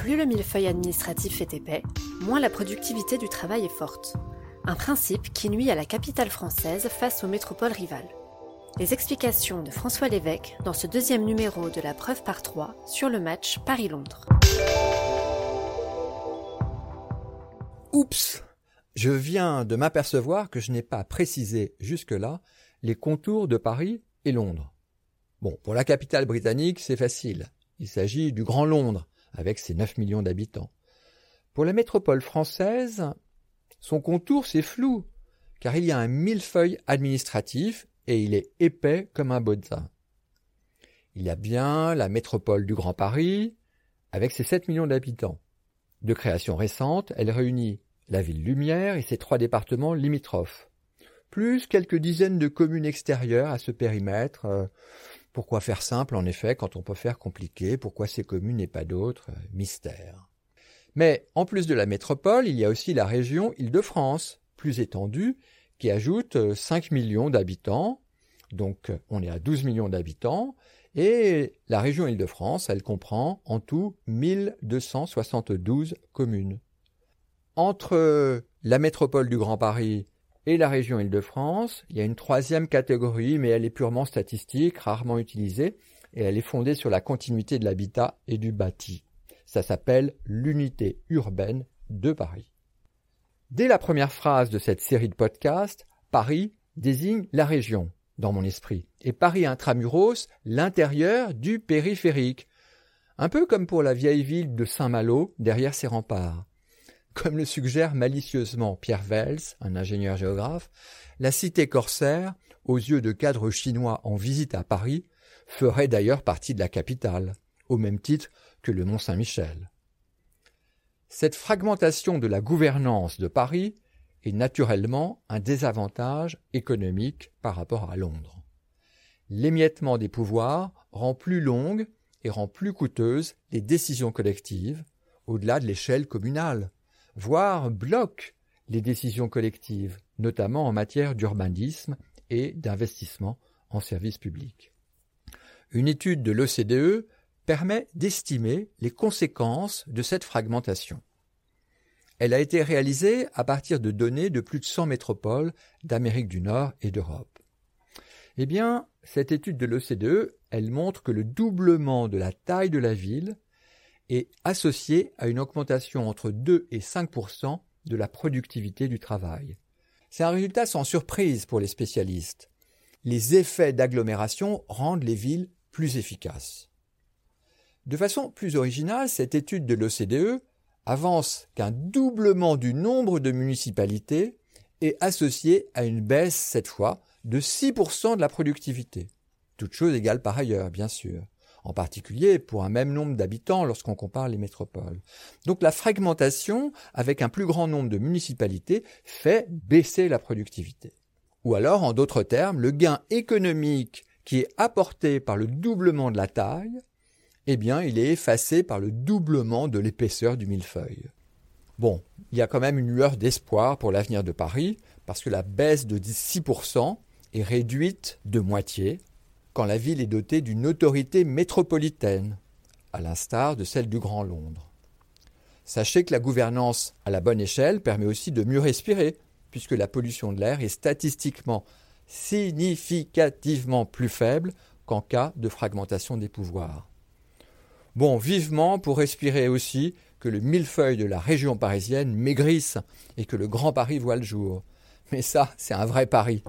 Plus le millefeuille administratif est épais, moins la productivité du travail est forte. Un principe qui nuit à la capitale française face aux métropoles rivales. Les explications de François Lévesque dans ce deuxième numéro de la preuve par 3 sur le match Paris-Londres. Oups Je viens de m'apercevoir que je n'ai pas précisé jusque-là les contours de Paris et Londres. Bon, pour la capitale britannique, c'est facile. Il s'agit du Grand Londres, avec ses 9 millions d'habitants. Pour la métropole française, son contour, c'est flou, car il y a un millefeuille administratif et il est épais comme un bozza. Il y a bien la métropole du Grand Paris, avec ses 7 millions d'habitants. De création récente, elle réunit la ville Lumière et ses trois départements limitrophes, plus quelques dizaines de communes extérieures à ce périmètre. Euh, pourquoi faire simple, en effet, quand on peut faire compliqué? Pourquoi ces communes et pas d'autres? Euh, Mystère. Mais en plus de la métropole, il y a aussi la région Île-de-France, plus étendue, qui ajoute 5 euh, millions d'habitants. Donc on est à 12 millions d'habitants. Et la région Île-de-France, elle comprend en tout 1272 communes. Entre la métropole du Grand Paris et la région Île-de-France, il y a une troisième catégorie, mais elle est purement statistique, rarement utilisée, et elle est fondée sur la continuité de l'habitat et du bâti. Ça s'appelle l'unité urbaine de Paris. Dès la première phrase de cette série de podcasts, Paris désigne la région, dans mon esprit, et Paris intramuros, l'intérieur du périphérique. Un peu comme pour la vieille ville de Saint-Malo, derrière ses remparts. Comme le suggère malicieusement Pierre Vels, un ingénieur géographe, la cité corsaire, aux yeux de cadres chinois en visite à Paris, ferait d'ailleurs partie de la capitale, au même titre que le Mont-Saint-Michel. Cette fragmentation de la gouvernance de Paris est naturellement un désavantage économique par rapport à Londres. L'émiettement des pouvoirs rend plus longues et rend plus coûteuses les décisions collectives, au-delà de l'échelle communale, voire bloque les décisions collectives, notamment en matière d'urbanisme et d'investissement en services publics. Une étude de l'OCDE permet d'estimer les conséquences de cette fragmentation. Elle a été réalisée à partir de données de plus de 100 métropoles d'Amérique du Nord et d'Europe. Eh bien, cette étude de l'OCDE, elle montre que le doublement de la taille de la ville est associé à une augmentation entre 2 et 5% de la productivité du travail. C'est un résultat sans surprise pour les spécialistes. Les effets d'agglomération rendent les villes plus efficaces. De façon plus originale, cette étude de l'OCDE avance qu'un doublement du nombre de municipalités est associé à une baisse, cette fois, de 6% de la productivité. Toute chose égale par ailleurs, bien sûr en particulier pour un même nombre d'habitants lorsqu'on compare les métropoles. Donc la fragmentation, avec un plus grand nombre de municipalités, fait baisser la productivité. Ou alors, en d'autres termes, le gain économique qui est apporté par le doublement de la taille, eh bien, il est effacé par le doublement de l'épaisseur du millefeuille. Bon, il y a quand même une lueur d'espoir pour l'avenir de Paris, parce que la baisse de 6% est réduite de moitié quand la ville est dotée d'une autorité métropolitaine, à l'instar de celle du Grand Londres. Sachez que la gouvernance à la bonne échelle permet aussi de mieux respirer, puisque la pollution de l'air est statistiquement significativement plus faible qu'en cas de fragmentation des pouvoirs. Bon, vivement pour respirer aussi que le millefeuille de la région parisienne maigrisse et que le Grand Paris voit le jour. Mais ça, c'est un vrai pari.